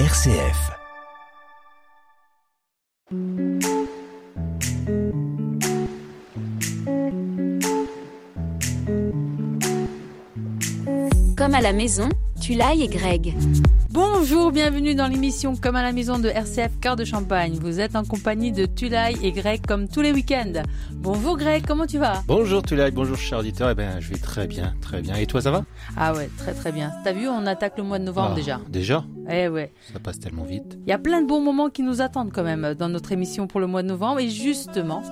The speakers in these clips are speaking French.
RCF. Comme à la maison, Tulaï et Greg. Bonjour, bienvenue dans l'émission Comme à la maison de RCF Cœur de Champagne. Vous êtes en compagnie de Tulaï et Greg comme tous les week-ends. Bonjour Greg, comment tu vas? Bonjour Tulaï, bonjour cher auditeur. Eh ben, je vais très bien, très bien. Et toi, ça va? Ah ouais, très très bien. T'as vu, on attaque le mois de novembre Ah, déjà. Déjà? Eh ouais. Ça passe tellement vite. Il y a plein de bons moments qui nous attendent quand même dans notre émission pour le mois de novembre. Et justement,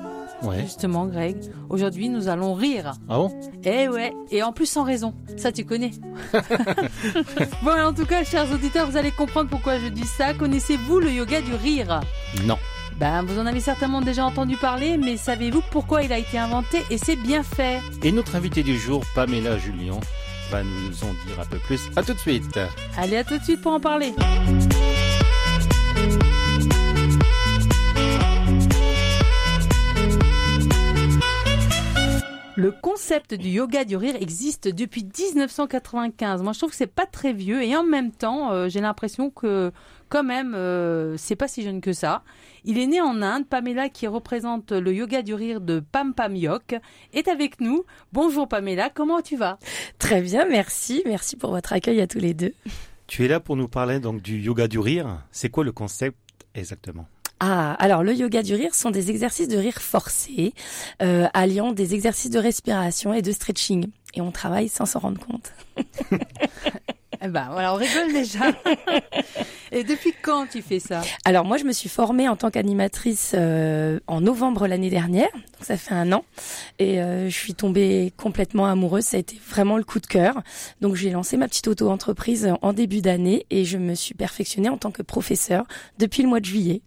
Ouais. justement Greg, aujourd'hui nous allons rire. Ah bon? Eh ouais, et en plus sans raison. Ça tu connais. bon, en tout cas, chers auditeurs, vous allez comprendre pourquoi je dis ça. Connaissez-vous le yoga du rire? Non. Ben, vous en avez certainement déjà entendu parler, mais savez-vous pourquoi il a été inventé et c'est bien fait? Et notre invité du jour, Pamela Julien, va nous en dire un peu plus. À tout de suite. Allez, à tout de suite pour en parler. Concept du yoga du rire existe depuis 1995. Moi, je trouve que c'est pas très vieux et en même temps, euh, j'ai l'impression que quand même, euh, c'est pas si jeune que ça. Il est né en Inde. Pamela, qui représente le yoga du rire de Pam Pam Yok, est avec nous. Bonjour Pamela, comment tu vas? Très bien, merci. Merci pour votre accueil à tous les deux. Tu es là pour nous parler donc du yoga du rire. C'est quoi le concept exactement? Ah, alors le yoga du rire sont des exercices de rire forcés, euh, alliant des exercices de respiration et de stretching. Et on travaille sans s'en rendre compte. Eh ben, voilà, on rigole déjà. et depuis quand tu fais ça? Alors moi, je me suis formée en tant qu'animatrice euh, en novembre l'année dernière, donc ça fait un an, et euh, je suis tombée complètement amoureuse. Ça a été vraiment le coup de cœur. Donc j'ai lancé ma petite auto-entreprise en début d'année et je me suis perfectionnée en tant que professeur depuis le mois de juillet.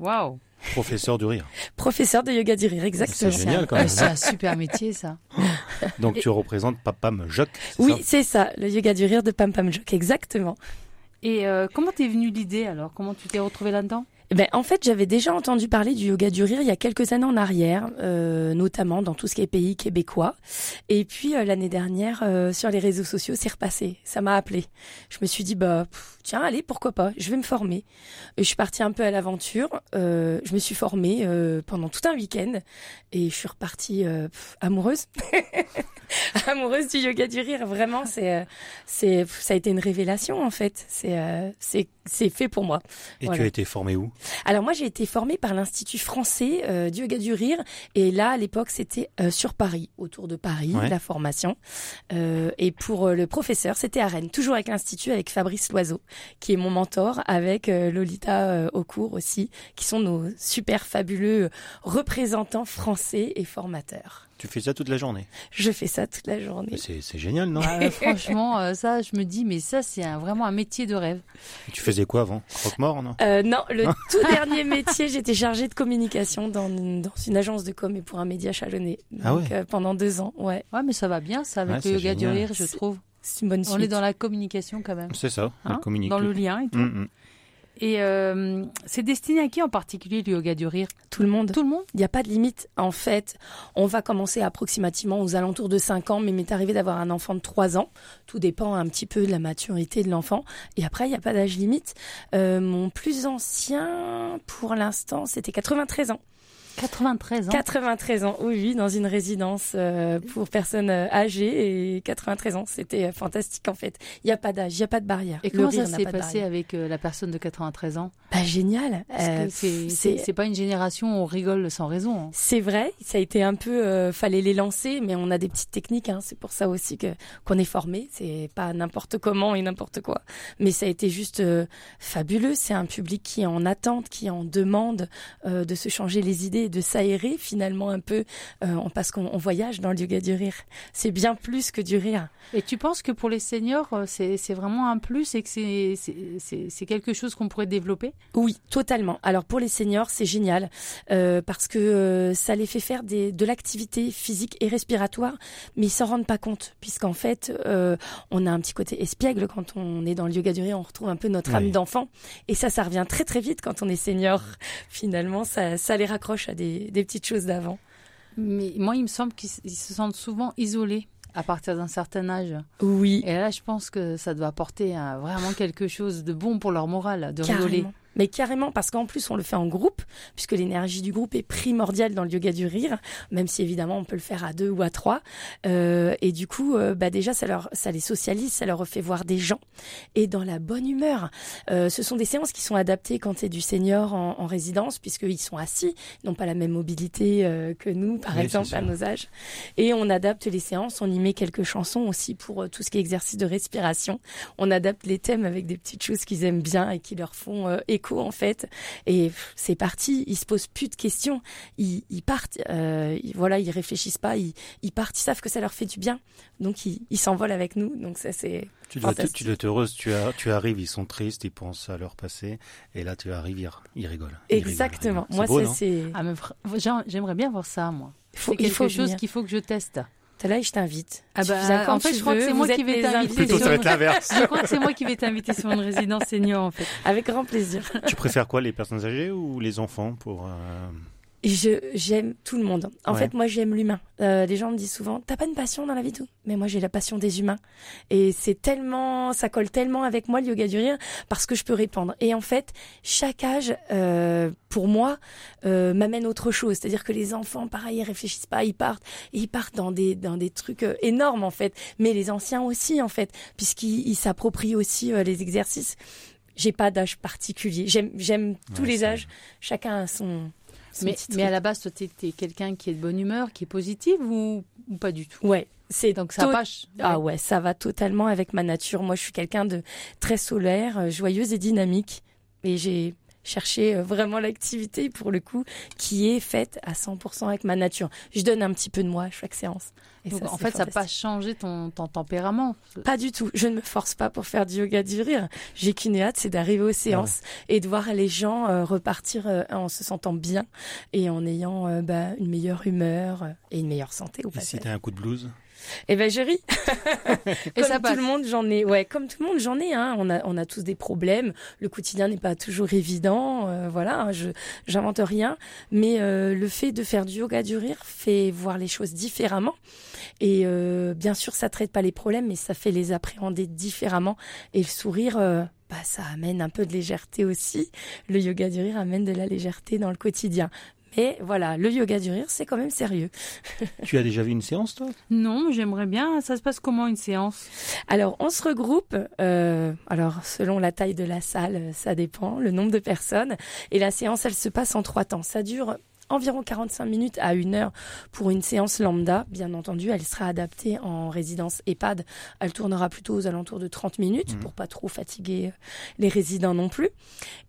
Waouh Professeur du rire. Professeur de yoga du rire, exactement. C'est génial quand même. C'est un super métier ça. Donc tu représentes Papam Jock. c'est Oui, c'est ça, le yoga du rire de Pam Pam Joke, exactement. Et euh, comment t'es venue l'idée alors? Comment tu t'es retrouvée là-dedans? Ben, en fait, j'avais déjà entendu parler du yoga du rire il y a quelques années en arrière, euh, notamment dans tout ce qui est pays québécois. Et puis euh, l'année dernière, euh, sur les réseaux sociaux, c'est repassé. Ça m'a appelé. Je me suis dit, bah pff, tiens, allez, pourquoi pas Je vais me former. Et je suis partie un peu à l'aventure. Euh, je me suis formée euh, pendant tout un week-end et je suis repartie euh, pff, amoureuse, amoureuse du yoga du rire. Vraiment, c'est, c'est, ça a été une révélation en fait. C'est, c'est, c'est fait pour moi. Et Voilà. tu as été formé où? Alors moi j'ai été formée par l'Institut français euh, du yoga du rire et là à l'époque c'était euh, sur Paris, autour de Paris, Ouais. la formation. Euh, et pour euh, le professeur c'était à Rennes, toujours avec l'Institut, avec Fabrice Loiseau qui est mon mentor, avec euh, Lolita euh, Aucourt aussi, qui sont nos super fabuleux représentants français et formateurs. Tu fais ça toute la journée. Je fais ça toute la journée. C'est c'est génial, non Ah, Franchement, euh, ça, je me dis, mais ça, c'est un- vraiment un métier de rêve. Tu faisais quoi avant? Croque-mort, non? Euh, non, le tout dernier métier, j'étais chargée de communication dans une, dans une agence de com et pour un média chalonné. Donc, Ah ouais? euh, pendant deux ans, ouais. Ouais, mais ça va bien, ça, avec Ouais, le yoga du rire, je C'est- trouve. C'est une bonne suite. On est dans la communication quand même. C'est ça, on Hein? communique. dans le lien et tout. Mm, mm. Et euh, c'est destiné à qui en particulier le yoga du rire? Tout le monde. Tout le monde Il n'y a pas de limite. En fait, on va commencer approximativement aux alentours de 5 ans, mais il m'est arrivé d'avoir un enfant de 3 ans. Tout dépend un petit peu de la maturité de l'enfant. Et après, il n'y a pas d'âge limite. Euh, mon plus ancien, pour l'instant, c'était 93 ans. 93 ans. 93 ans, oui, oui, dans une résidence euh, pour personnes euh, âgées et 93 ans, c'était euh, fantastique en fait. Il n'y a pas d'âge, il n'y a pas de barrière. Et comment rire ça s'est passé avec la personne de 93 ans? Bah génial. Euh, c'est- pas une génération où on rigole sans raison. hein. C'est vrai, ça a été un peu, euh, fallait les lancer, mais on a des petites techniques. Hein, c'est pour ça aussi que qu'on est formé. C'est pas n'importe comment et n'importe quoi, mais ça a été juste euh, fabuleux. C'est un public qui est en attente, qui en demande euh, de se changer les idées, de s'aérer finalement un peu, euh, parce qu'on on voyage dans le yoga du rire. C'est bien plus que du rire. Et tu penses que pour les seniors, euh, c'est c'est vraiment un plus et que c'est- c'est c'est- c'est quelque chose qu'on pourrait développer? Oui, totalement. Alors pour les seniors, c'est génial euh, parce que euh, ça les fait faire des, de l'activité physique et respiratoire, mais ils s'en rendent pas compte puisqu'en fait, euh, on a un petit côté espiègle quand on est dans le yoga du rire, on retrouve un peu notre âme Oui. d'enfant et ça, ça revient très très vite quand on est senior. Finalement, ça, ça les raccroche à des, des petites choses d'avant. Mais moi, il me semble qu'ils ils se sentent souvent isolés à partir d'un certain âge. Oui. Et là, je pense que ça doit apporter euh, vraiment quelque chose de bon pour leur morale, de rigoler. Mais carrément, parce qu'en plus, on le fait en groupe, puisque l'énergie du groupe est primordiale dans le yoga du rire, même si évidemment on peut le faire à deux ou à trois. Euh, et du coup, euh, bah déjà, ça, leur, ça les socialise, ça leur fait voir des gens et dans la bonne humeur. Euh, ce sont des séances qui sont adaptées quand c'est du senior en, en résidence, puisqu'ils sont assis, n'ont pas la même mobilité euh, que nous, par Oui, exemple, à nos âges. Et on adapte les séances, on y met quelques chansons aussi pour euh, tout ce qui est exercice de respiration. On adapte les thèmes avec des petites choses qu'ils aiment bien et qui leur font euh, en fait. Et c'est parti, ils se posent plus de questions, ils, ils partent, euh, ils- voilà, ils réfléchissent pas, ils, ils partent, ils savent que ça leur fait du bien, donc ils s'envolent avec nous. Donc ça c'est Tu dois, tu dois être heureuse. Tu, as, tu arrives, ils sont tristes, ils pensent à leur passé. Et là, tu arrives, ils, ils rigolent. Ils exactement. rigolent. Moi C'est Ah, j'aimerais bien voir ça, moi. faut, C'est il quelque faut chose qu'il faut que je teste. T'es là et je t'invite. Ah bah, quand en fait, tu je crois que c'est moi qui vais t'inviter. Plutôt, ça va être l'inverse. Je crois que c'est moi qui vais t'inviter sur une résidence senior, en fait. Avec grand plaisir. tu préfères quoi, les personnes âgées ou les enfants pour euh, je j'aime tout le monde. En Ouais. fait, moi j'aime l'humain. Euh, les gens me disent souvent, t'as pas une passion dans la vie tout? Mais moi j'ai la passion des humains. Et c'est tellement, ça colle tellement avec moi le yoga du rire parce que je peux répondre. Et en fait, chaque âge, euh, pour moi, euh, m'amène autre chose. C'est-à-dire que les enfants, pareil, ils réfléchissent pas, ils partent, et ils partent dans des dans des trucs euh, énormes en fait. Mais les anciens aussi en fait, puisqu'ils ils s'approprient aussi euh, les exercices. J'ai pas d'âge particulier. J'aime j'aime tous Ouais, les âges. Chacun a son. Son Mais, à la base, toi, t'es t'es quelqu'un qui est de bonne humeur, qui est positive ou, ou pas du tout? Ouais, c'est Donc ça passe. Ah ouais, ça va totalement avec ma nature. Moi, je suis quelqu'un de très solaire, euh, joyeuse et dynamique. Et j'ai cherché euh, vraiment l'activité, pour le coup, qui est faite à 100% avec ma nature. Je donne un petit peu de moi à chaque séance. Et Donc, ça, en fait, ça n'a pas changé ton, ton tempérament. Pas du tout. Je ne me force pas pour faire du yoga du rire. J'ai qu'une hâte, c'est d'arriver aux séances et de voir les gens euh, repartir euh, en se sentant bien et en ayant euh, bah, une meilleure humeur et une meilleure santé au Et si t'as un coup de blues? Eh ben je ris. Et comme ça tout passe. le monde, j'en ai. Ouais, comme tout le monde, j'en ai. Hein. On a, on a tous des problèmes. Le quotidien n'est pas toujours évident. euh, voilà, hein, je, j'invente rien. Mais euh, le fait de faire du yoga du rire fait voir les choses différemment. Et euh, bien sûr, ça traite pas les problèmes, mais ça fait les appréhender différemment. Et le sourire. bah, ça amène un peu de légèreté aussi. Le yoga du rire amène de la légèreté dans le quotidien. Mais voilà, le yoga du rire, c'est quand même sérieux. Tu as déjà vu une séance, toi? Non, j'aimerais bien. Ça se passe comment une séance? Alors, on se regroupe. euh, alors, selon la taille de la salle, euh, ça dépend, le nombre de personnes. Et la séance, elle se passe en trois temps. Ça dure environ 45 minutes à une heure pour une séance lambda. Bien entendu, elle sera adaptée en résidence EHPAD. Elle tournera plutôt aux alentours de 30 minutes Mhm. pour pas trop fatiguer euh, les résidents non plus.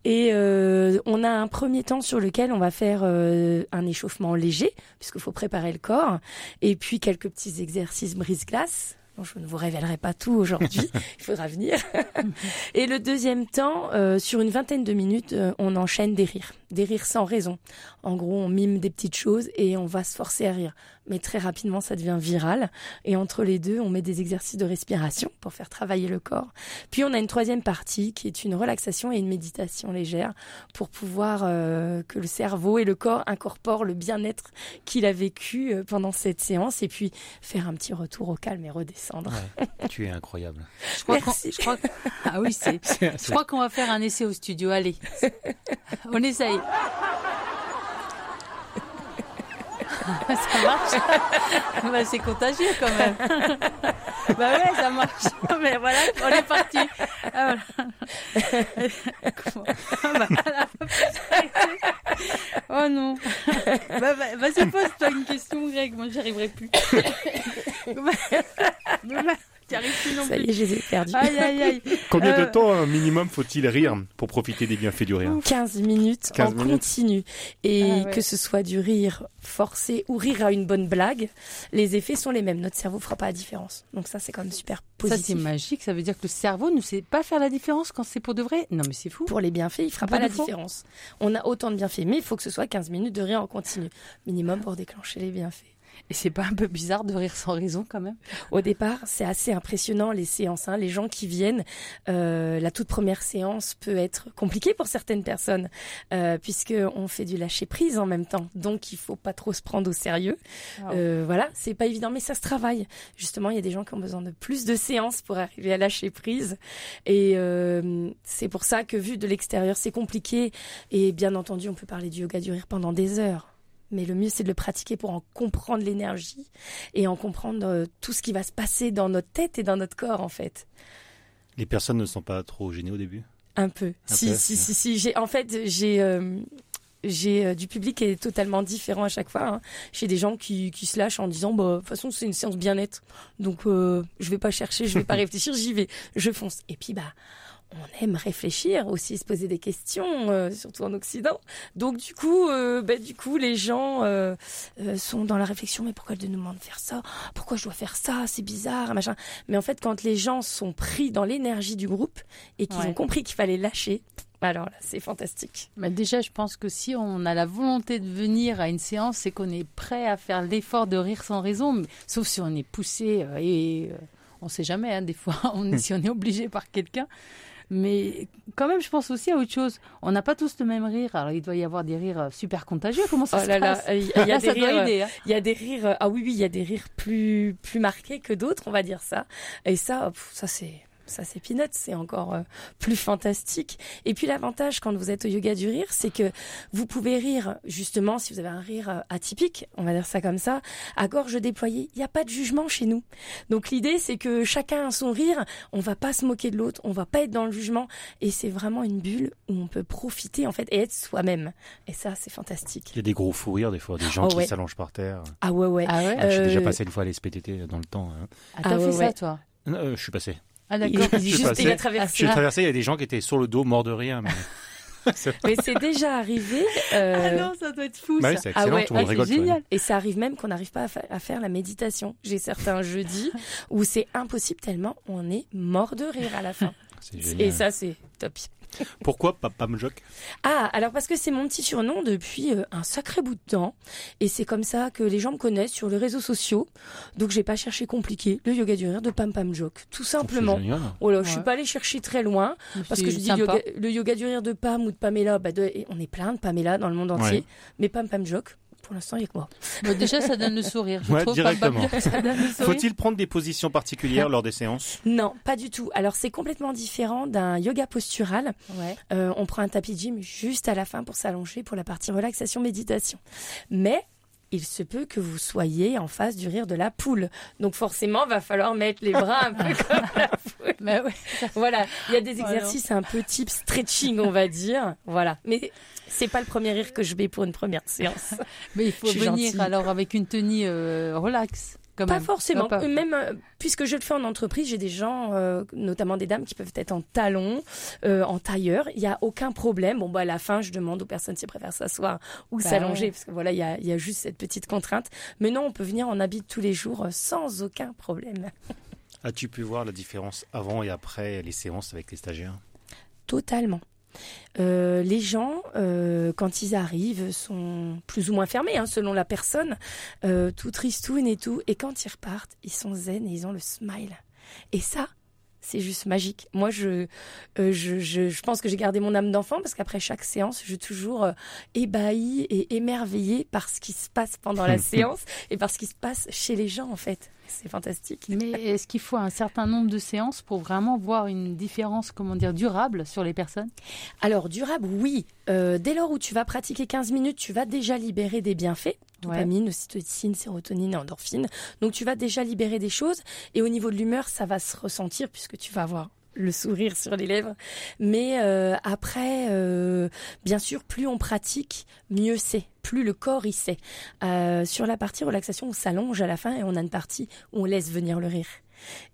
Et euh, on a un premier temps sur lequel on va faire euh, un échauffement léger, puisqu'il faut préparer le corps, et puis quelques petits exercices brise-glace. Bon, je ne vous révélerai pas tout aujourd'hui, il faudra venir. et le deuxième temps, euh, sur une vingtaine de minutes, euh, on enchaîne des rires, des rires sans raison. En gros, on mime des petites choses et on va se forcer à rire. Mais très rapidement, ça devient viral. Et entre les deux, on met des exercices de respiration pour faire travailler le corps. Puis on a une troisième partie qui est une relaxation et une méditation légère pour pouvoir euh, que le cerveau et le corps incorporent le bien-être qu'il a vécu euh, pendant cette séance et puis faire un petit retour au calme et redescendre. Ouais. Tu es incroyable. je crois, qu'on- Merci. je crois que- Ah oui, c'est. Je crois qu'on va faire un essai au studio. Allez, on essaye. Ça marche. Bah, c'est contagieux quand même. bah ouais, ça marche. Mais voilà, on est parti. Ah, Ah, bah. Oh non. Bah, bah, Vas-y, pose-toi une question, Greg. Moi, j'y arriverai plus. Plus non Ça plus. y est, je les ai perdus. Aïe, aïe, aïe. Combien de Euh, temps un minimum faut-il rire pour profiter des bienfaits du rire? 15 minutes 15 en minutes. continu. Et Ah ouais. que ce soit du rire forcé ou rire à une bonne blague, les effets sont les mêmes. Notre cerveau fera pas la différence. Donc ça, c'est quand même super Ça, c'est positif. magique. Ça veut dire que le cerveau ne sait pas faire la différence quand c'est pour de vrai? Non, mais c'est fou. Pour les bienfaits, il fera pas la différence. On a autant de bienfaits, mais il faut que ce soit 15 minutes de rire en continu. Minimum pour déclencher les bienfaits. Et c'est pas un peu bizarre de rire sans raison quand même? Au départ, c'est assez impressionnant les séances. Hein. Les gens qui viennent, euh, la toute première séance peut être compliquée pour certaines personnes, euh, puisque on fait du lâcher prise en même temps. Donc il faut pas trop se prendre au sérieux. Euh, voilà, c'est pas évident, mais ça se travaille. Justement, il y a des gens qui ont besoin de plus de séances pour arriver à lâcher prise, et euh, c'est pour ça que vu de l'extérieur, c'est compliqué. Et bien entendu, on peut parler du yoga du rire pendant des heures mais le mieux c'est de le pratiquer pour en comprendre l'énergie et en comprendre euh, tout ce qui va se passer dans notre tête et dans notre corps en fait. Les personnes ne sont pas trop gênées au début? Un peu. si, peu, si, si, si, J'ai, en fait, j'ai, euh, j'ai euh, du public qui est totalement différent à chaque fois. Hein. J'ai des gens qui, qui se lâchent en disant, bah, de toute façon, c'est une séance bien-être. Donc, euh, je vais pas chercher, je vais pas réfléchir, j'y vais, je fonce. Et puis, bah, on aime réfléchir aussi, se poser des questions, euh, surtout en Occident. Donc du coup, euh, bah, du coup, les gens euh, sont dans la réflexion. Mais pourquoi elle nous demande de faire ça? Pourquoi je dois faire ça? C'est bizarre, machin. Mais en fait, quand les gens sont pris dans l'énergie du groupe et qu'ils Ouais. ont compris qu'il fallait lâcher, alors là, c'est fantastique. Mais déjà, je pense que si on a la volonté de venir à une séance, c'est qu'on est prêt à faire l'effort de rire sans raison, mais- sauf si on est poussé et on sait jamais, hein, des fois, on est, si on est obligé par quelqu'un. Mais quand même, je pense aussi à autre chose. On n'a pas tous le même rire. Alors, il doit y avoir des rires euh, super contagieux. Comment ça Oh se là là, passe il y a des rires, aider. hein. Il y a des rires. euh, Ah oui, oui, il y a des rires plus plus marqués que d'autres, on va dire ça. Et ça, pff, ça c'est ça c'est peanuts, c'est encore euh, plus fantastique. Et puis l'avantage quand vous êtes au yoga du rire, c'est que vous pouvez rire justement si vous avez un rire euh, atypique, on va dire ça comme ça, à gorge déployée. Il n'y a pas de jugement chez nous. Donc l'idée c'est que chacun a son rire. On va pas se moquer de l'autre, on va pas être dans le jugement. Et c'est vraiment une bulle où on peut profiter en fait et être soi-même. Et ça c'est fantastique. Il y a des gros fous rires, des fois, des gens Oh, qui ouais. s'allongent par terre. Ah ouais ouais. Ah ouais Ah, J'ai déjà Euh, passé une fois les SPTT dans le temps. hein. Ah, t'as Ah fait ouais, ça, ouais. toi euh, je suis passé. Ah, Il, d'accord. il juste a traversé. J'ai traversé, il y a des gens qui étaient sur le dos, morts de rire. Mais... C'est- Mais c'est déjà arrivé. euh, Ah non, ça doit être fou, Bah oui, ça. c'est Ah ouais, tout Ah, rigole. génial. Et ça arrive même qu'on n'arrive pas à, fa- à faire la méditation. J'ai certains jeudis où c'est impossible tellement on est mort de rire à la fin. C'est Et ça, c'est top. Pourquoi Papa Mjok Ah, alors parce que c'est mon petit surnom depuis euh, un sacré bout de temps. Et c'est comme ça que les gens me connaissent sur les réseaux sociaux. Donc j'ai pas cherché compliqué. Le yoga du rire de Pam Pam Joke. Tout simplement. Oh là, je suis pas allée chercher très loin. Parce que je dis yoga- le yoga du rire de Pam ou de Pamela, bah de- on est plein de Pamela dans le monde entier. Ouais. Mais Pam Pam Joke, pour l'instant, il y a que moi. Bon, déjà, ça donne le sourire. Je Ouais, trouve directement. Faut-il prendre des positions particulières lors des séances? Non, pas du tout. Alors c'est complètement différent d'un yoga postural. Ouais. Euh, on prend un tapis de gym juste à la fin pour s'allonger pour la partie relaxation méditation. Mais il se peut que vous soyez en face du rire de la poule. Donc forcément, va falloir mettre les bras un peu comme la poule. Ouais. Voilà, il y a des Oh exercices un peu type stretching, on va dire. Voilà, mais c'est pas le premier rire que je vais pour une première séance. Mais il faut Je venir alors avec une tenue euh, relax. Quand Pas même. forcément. Pas- pas- Euh, Même euh, puisque je le fais en entreprise, j'ai des gens, euh, notamment des dames, qui peuvent être en talons, euh, en tailleur. Il y a aucun problème. Bon, bah à la fin, je demande aux personnes s'ils préfèrent s'asseoir ou Bah s'allonger, ouais. parce que voilà, il y a, y a juste cette petite contrainte. Mais non, on peut venir en habit tous les jours sans aucun problème. As-tu pu voir la différence avant et après les séances avec les stagiaires? Totalement. Euh, les gens, euh, quand ils arrivent, sont plus ou moins fermés, hein, selon la personne, euh, tout tristoun et tout. Et quand ils repartent, ils sont zen et ils ont le smile. Et ça, c'est juste magique. Moi, je, euh, je, je, je pense que j'ai gardé mon âme d'enfant parce qu'après chaque séance, je suis toujours euh, ébahie et émerveillée par ce qui se passe pendant la séance et par ce qui se passe chez les gens, en fait. C'est fantastique. Mais est-ce qu'il faut un certain nombre de séances pour vraiment voir une différence, comment dire, durable sur les personnes? Alors, durable, oui. Euh, dès lors où tu vas pratiquer 15 minutes, tu vas déjà libérer des bienfaits. Dopamine, ocytocine, sérotonine, endorphine. Donc, tu vas déjà libérer des choses. Et au niveau de l'humeur, ça va se ressentir puisque tu vas avoir le sourire sur les lèvres. Mais euh, après, euh, bien sûr, plus on pratique, mieux c'est. Plus le corps y sait. Euh, sur la partie relaxation, on s'allonge à la fin et on a une partie où on laisse venir le rire.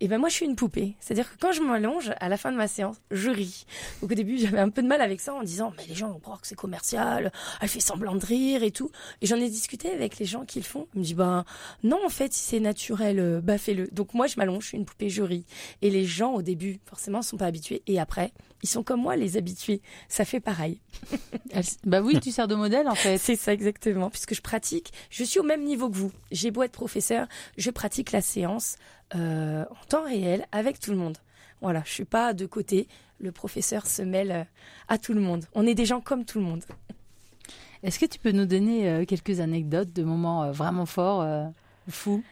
Et ben moi, je suis une poupée. C'est-à-dire que quand je m'allonge, à la fin de ma séance, je ris. Donc au début, j'avais un peu de mal avec ça en disant, mais les gens vont croire que c'est commercial, elle fait semblant de rire et tout. Et j'en ai discuté avec les gens qui le font. Ils me disent, ben non, en fait, si c'est naturel, euh, bah fais-le. Donc moi, je m'allonge, je suis une poupée, je ris. Et les gens, au début, forcément, sont pas habitués. Et après, ils sont comme moi, les habitués. Ça fait pareil. bah oui, tu sers de modèle en fait. C'est ça exactement, puisque je pratique. Je suis au même niveau que vous. J'ai beau être professeur, je pratique la séance euh, en temps réel avec tout le monde. Voilà, je suis pas de côté. Le professeur se mêle euh, à tout le monde. On est des gens comme tout le monde. Est-ce que tu peux nous donner euh, quelques anecdotes de moments vraiment forts, fous?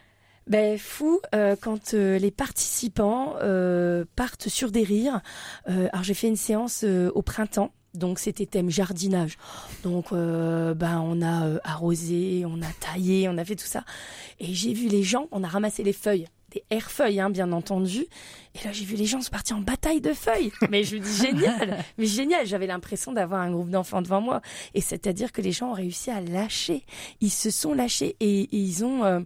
Ben, fou quand les participants partent sur des rires. alors j'ai fait une séance au printemps donc c'était thème jardinage. Donc euh, ben on a euh, arrosé, on a taillé, on a fait tout ça. Et j'ai vu les gens, on a ramassé les feuilles, des air-feuilles hein, bien entendu. Et là j'ai vu les gens se partir en bataille de feuilles. Mais je me dis génial, mais génial. J'avais l'impression d'avoir un groupe d'enfants devant moi. Et c'est-à-dire que les gens ont réussi à lâcher. Ils se sont lâchés et, ils ont euh,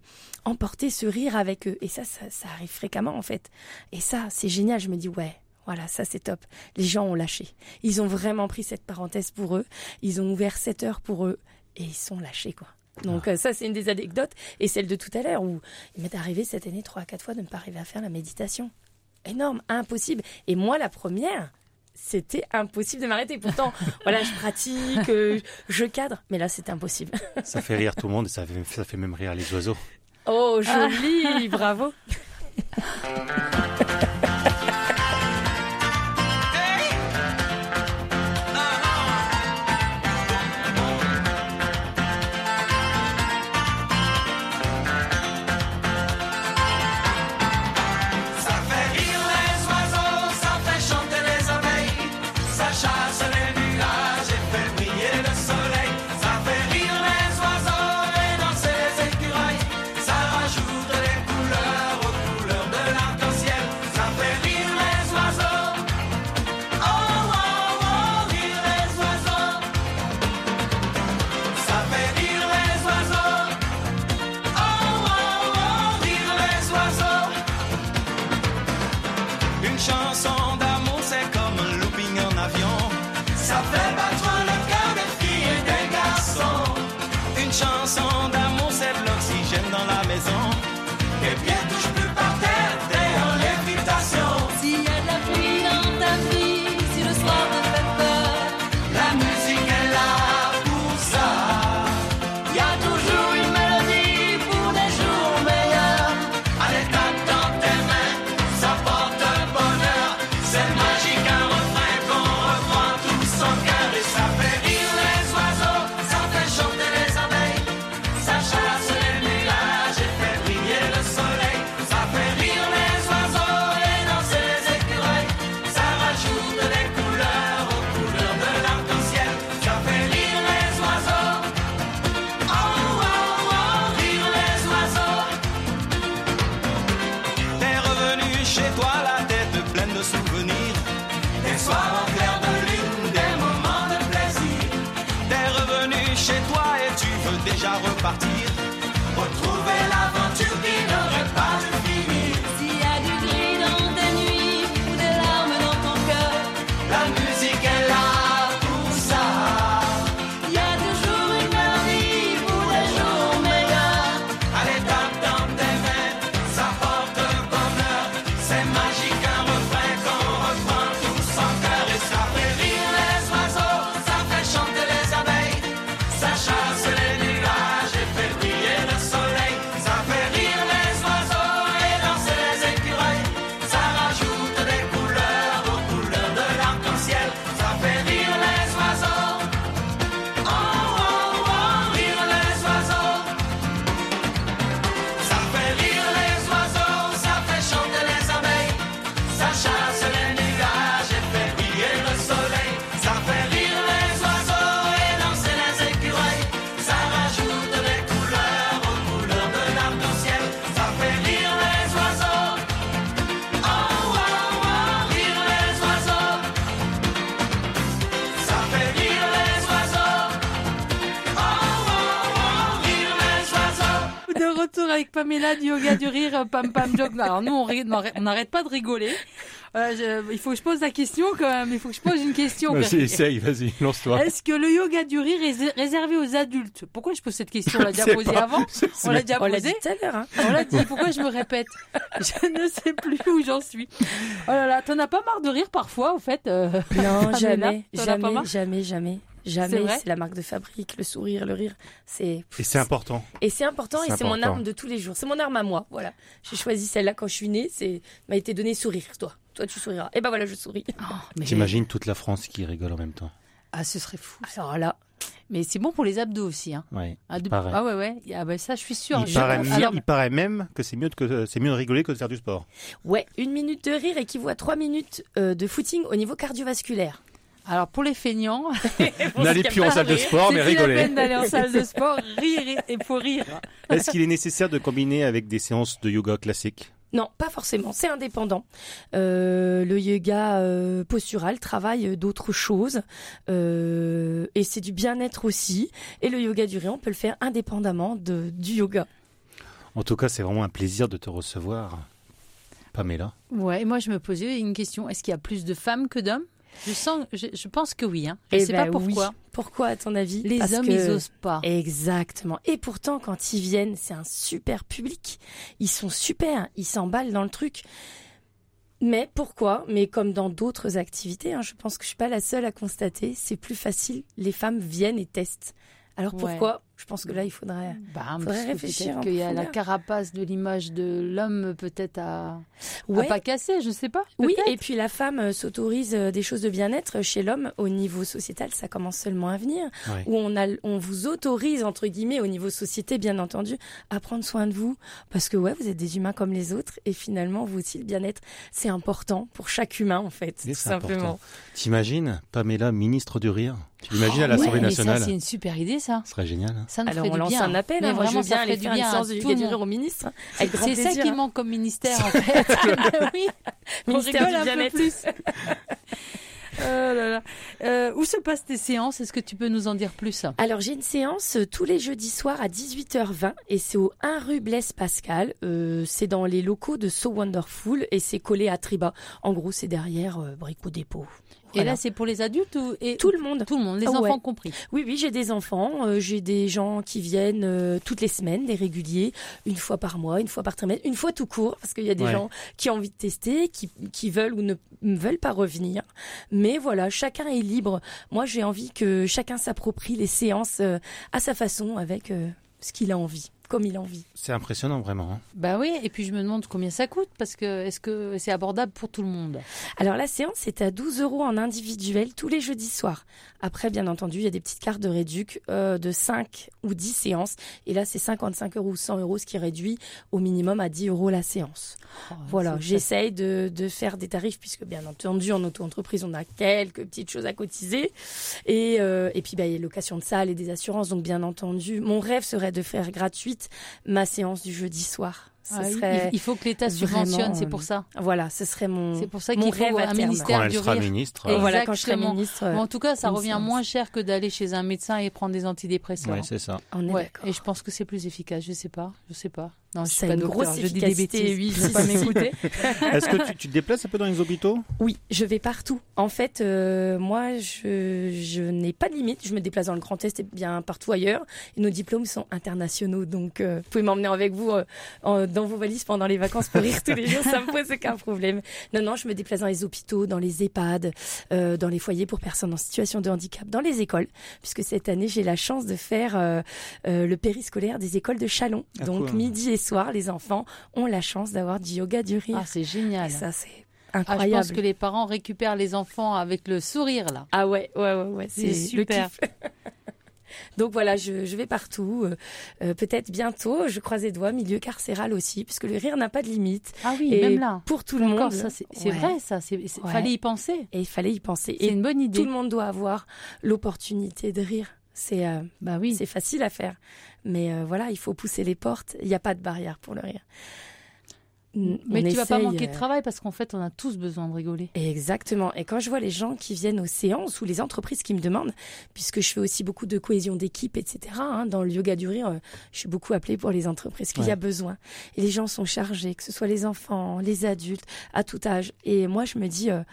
emporté ce rire avec eux. Et ça, ça, ça arrive fréquemment en fait. Et ça, c'est génial. Je me dis ouais voilà, ça c'est top. Les gens ont lâché. Ils ont vraiment pris cette parenthèse pour eux. Ils ont ouvert cette heure pour eux et ils sont lâchés quoi. Donc ah. euh, ça c'est une des anecdotes et celle de tout à l'heure où il m'est arrivé cette année trois à quatre fois de ne pas arriver à faire la méditation. Énorme, impossible. Et moi la première, c'était impossible de m'arrêter. Pourtant, voilà, je pratique, euh, je cadre, mais là c'était impossible. ça fait rire tout le monde et ça fait, ça fait même rire les oiseaux. Oh, joli, bravo. chanson. Avec Pamela du yoga du rire, pam pam joke. Alors nous, on ri- non, on n'arrête pas de rigoler. Euh, je- il faut que je pose la question quand même. Il faut que je pose une question. Vas-y, essaye, vas-y, lance-toi. Est-ce que le yoga du rire est ré- réservé aux adultes? Pourquoi je pose cette question? On l'a déjà posée avant. On l'a déjà On l'a posée. dit tout à l'heure. Hein. On l'a dit. Pourquoi je me répète? Je ne sais plus où j'en suis. Oh là là, t'en as pas marre de rire parfois, au fait euh, Non, Pamela, jamais, jamais, jamais, jamais. Jamais, c'est la marque de fabrique, le sourire, le rire. C'est Et c'est important. et c'est important et C'est mon arme de tous les jours. C'est mon arme à moi. Voilà. J'ai choisi celle-là quand je suis née. C'est m'a été donné sourire. Toi, toi tu souriras. Et ben voilà, je souris. mais- T'imagines toute la France qui rigole en même temps. Ah, ce serait fou. ça. Alors là, Mais c'est bon pour les abdos aussi. Hein. Ouais. Ah, de- paraît. ah ouais, ouais. Ah bah ça, je suis sûre. Il Je paraît, mieux- Alors, il paraît même que c'est mieux, que, c'est mieux de rigoler que de faire du sport. ouais, une minute de rire équivaut à trois minutes euh, de footing au niveau cardiovasculaire. Alors, pour les feignants, N'allez plus en salle de sport, c'est mais plus la rigolez. peine d'aller en salle de sport, rire et faut rire. Est-ce qu'il est nécessaire de combiner avec des séances de yoga classiques? Non, pas forcément. C'est indépendant. Euh, le yoga euh, postural travaille d'autres choses euh, et c'est du bien-être aussi. Et le yoga du rire, on peut le faire indépendamment de, du yoga. En tout cas, c'est vraiment un plaisir de te recevoir, Pamela. Ouais, et moi je me posais une question. Est-ce qu'il y a plus de femmes que d'hommes? Je sens, je, je pense que oui. Hein. Je Eh sais ben pas pourquoi. oui. Pourquoi, à ton avis? Les Parce hommes, que- ils osent pas. Exactement. Et pourtant, quand ils viennent, c'est un super public. Ils sont super. Ils s'emballent dans le truc. Mais pourquoi? Mais comme dans d'autres activités, hein, je pense que je suis pas la seule à constater, c'est plus facile. Les femmes viennent et testent. Alors Ouais. Je pense que là, il faudrait. Bah, Faudrait que réfléchir peut-être qu'il y a la carapace de l'image de l'homme peut-être à, à Ouais. pas casser, je sais pas. Oui, et puis la femme euh, s'autorise euh, des choses de bien-être chez l'homme au niveau sociétal, ça commence seulement à venir. Ouais. Où on a, on vous autorise entre guillemets au niveau société, bien entendu, à prendre soin de vous, parce que ouais, vous êtes des humains comme les autres, et finalement vous aussi le bien-être, c'est important pour chaque humain en fait, tout c'est simplement. important. T'imagines Pamela, ministre du rire? Tu l'imagines à Ouais, l'Assemblée mais nationale? ça, c'est une super idée, ça. Ce serait génial. hein. Ça nous Alors ferait on du lance bien. un appel, Mais hein, moi je vraiment, veux bien aller faire une séance rire au ministre, hein, C'est ça qui manque comme ministère, en fait. oui. On Ministère du bien-être. plus. Oh là là. Euh, où se passent tes séances? Est-ce que tu peux nous en dire plus? Alors j'ai une séance euh, tous les jeudis soirs à 18h20 et c'est au 1 rue Blaise Pascal. Euh, c'est dans les locaux de So Wonderful et c'est collé à Triba. En gros c'est derrière euh, Brico Dépôt. Et là, c'est pour les adultes ou et tout le monde. tout le monde, les Ah ouais. enfants compris. Oui oui j'ai des enfants, euh, j'ai des gens qui viennent euh, toutes les semaines, des réguliers, une fois par mois, une fois par trimestre, une fois tout court parce qu'il y a des Ouais. gens qui ont envie de tester, qui, qui veulent ou ne ne veulent pas revenir. Mais voilà, chacun est libre. Moi j'ai envie que chacun s'approprie les séances euh, à sa façon avec euh, ce qu'il a envie, comme il a envie. C'est impressionnant, vraiment. hein. Bah oui, et puis je me demande combien ça coûte parce que est-ce que c'est abordable pour tout le monde? Alors la séance est à 12 euros en individuel tous les jeudis soirs. Après, bien entendu, il y a des petites cartes de réduc euh, de 5 ou 10 séances. Et là, c'est 55 euros ou 100 euros, ce qui réduit au minimum à 10 euros la séance. Oh, Voilà, j'essaye de, de faire des tarifs, puisque bien entendu, en auto-entreprise, on a quelques petites choses à cotiser. Et, euh, et puis, bah, il y a location de salle et des assurances. Donc, bien entendu, mon rêve serait de faire gratuite ma séance du jeudi soir. Ce Ah oui, serait... il- faut que l'État subventionne, c'est euh, pour ça. Voilà, ce serait mon, C'est pour ça mon qu'il faut rêve à un terme. ministère Quand elle du sera rire. ministre. Et euh, Voilà, quand je serai ministre. Mais en tout cas, ça une revient moins cher que d'aller chez un médecin et prendre des antidépresseurs. ouais, c'est ça. On est Ouais, d'accord. et je pense que c'est plus efficace. Je sais pas, je sais pas. Non, je suis Ça a pas une docteur, grosse je dis des bêtises. oui, je pas m'écouter. Est-ce que tu, tu te déplaces un peu dans les hôpitaux? Oui, je vais partout. En fait, euh, moi, je, je n'ai pas de limite. Je me déplace dans le Grand Est et bien partout ailleurs. Et nos diplômes sont internationaux, donc euh, vous pouvez m'emmener avec vous euh, en- dans vos valises pendant les vacances pour rire tous les jours. Ça me pose aucun problème. Non, non, je me déplace dans les hôpitaux, dans les EHPAD, euh, dans les foyers pour personnes en situation de handicap, dans les écoles, puisque cette année j'ai la chance de faire euh, euh, le périscolaire des écoles de Chalon. Ah, donc cool. midi et soir, les enfants ont la chance d'avoir du yoga du rire. Ah, c'est Et génial. ça, c'est Ah, je incroyable. pense que les parents récupèrent les enfants avec le sourire là. Ah ouais, ouais, ouais, ouais, C'est c'est super. le kiff. Donc voilà, je, je vais partout. euh, euh, Peut-être bientôt, je croise les doigts, milieu carcéral aussi, puisque le rire n'a pas de limite. Ah oui, Et même là. Pour tout le monde. ça c'est Ouais. vrai, ça. Ouais. fallait y penser. Et il fallait y penser. C'est Et une bonne idée. tout le monde doit avoir l'opportunité de rire. C'est euh, Bah oui. c'est facile à faire. Mais euh, voilà, il faut pousser les portes. Il n'y a pas de barrière pour le rire. On Mais tu vas pas manquer de euh, travail parce qu'en fait, on a tous besoin de rigoler. Exactement. Et quand je vois les gens qui viennent aux séances ou les entreprises qui me demandent, puisque je fais aussi beaucoup de cohésion d'équipe, etc., hein, dans le yoga du rire, euh, je suis beaucoup appelée pour les entreprises qu'il y a besoin. Et les gens sont chargés, que ce soit les enfants, les adultes, à tout âge. Et moi, je me dis, euh,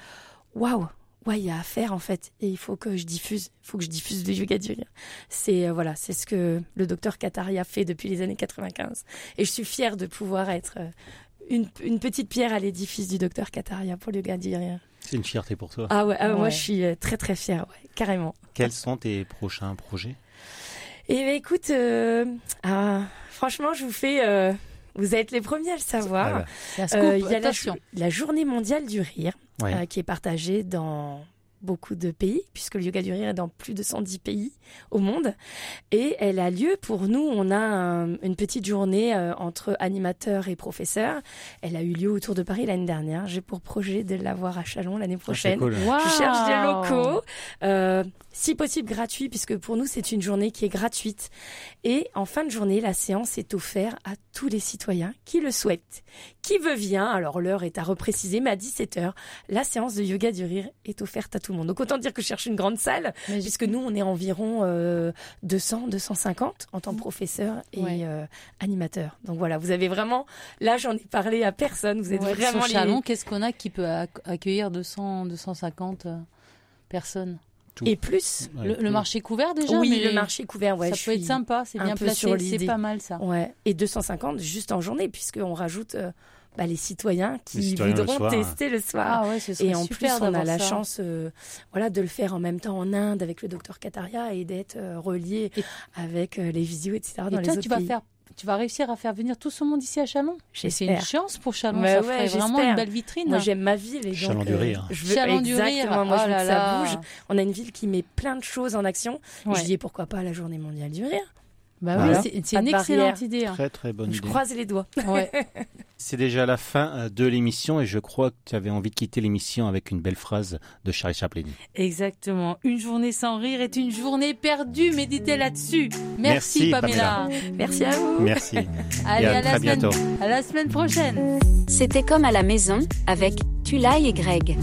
waouh, ouais, il y a à faire en fait. Et il faut que je diffuse, il faut que je diffuse le yoga du rire. C'est euh, voilà, c'est ce que le docteur Kataria fait depuis les années 95. Et je suis fière de pouvoir être euh, une, une petite pierre à l'édifice du docteur Kataria pour le rire. C'est une fierté pour toi. Ah ouais, ah, moi Ouais. je suis euh, très très fière, ouais, carrément. Quels sont tes prochains projets? Et ben, écoute, euh, ah, franchement, je vous fais, euh, vous êtes les premiers à le savoir. Ah bah, Il y a scoop, Euh, Il y a la, journée mondiale du rire ouais. euh, qui est partagée dans beaucoup de pays, puisque le yoga du rire est dans plus de 110 pays au monde. Et elle a lieu pour nous, on a un- une petite journée euh, entre animateurs et professeurs. Elle a eu lieu autour de Paris l'année dernière. J'ai pour projet de l'avoir à Chalon l'année Ah, prochaine. cool. Je cherche des locaux, euh, si possible gratuits, puisque pour nous c'est une journée qui est gratuite. Et en fin de journée, la séance est offerte à tous les citoyens qui le souhaitent. Qui veut vient, alors l'heure est à repréciser, mais à 17h, la séance de yoga du rire est offerte à tout le monde. Donc autant dire que je cherche une grande salle, Mais puisque nous on est environ euh, 200, 250 en tant que professeur et Ouais. euh, animateur. Donc voilà, vous avez vraiment, là j'en ai parlé à personne, vous êtes Ouais, vraiment sur les- Chalon, qu'est-ce qu'on a qui peut acc- accueillir 200, 250 euh, Et plus, Ouais, le, marché couvert déjà oui, mais le marché couvert, ouais. ça je peut être sympa, c'est bien placé, c'est pas mal ça. Ouais, et 250 juste en journée, puisqu'on rajoute euh, bah, les citoyens qui Les citoyens le voudront soir. tester le soir. Ah ouais, ce et en super plus, on a la ça. chance euh, voilà, de le faire en même temps en Inde avec le docteur Kataria et d'être euh, relié Et- avec euh, les visios, etc. dans Et les toi, autres tu vas pays. faire, tu vas réussir à faire venir tout ce monde ici à Chalon. C'est une chance pour Chalon, Mais ça ouais, ferait vraiment une belle vitrine. Moi, j'aime ma ville et donc Chalon du euh, rire. je veux Chalon du rire. Moi, oh je veux là que ça bouge. On a une ville qui met plein de choses en action. Ouais. Je dis pourquoi pas la Journée mondiale du rire. Bah Voilà. oui, c'est- une excellente barrière. idée. hein. Très très bonne Je idée. croise les doigts. Ouais. C'est déjà la fin euh, de l'émission et je crois que tu avais envie de quitter l'émission avec une belle phrase de Charlie Chaplin. Exactement. Une journée sans rire est une journée perdue. Méditez là-dessus. Merci, Merci, Pamela. Merci à vous. Merci. Allez, et à, à, la très semaine, bientôt. à la semaine prochaine. C'était comme à la maison, avec Tulay et Greg.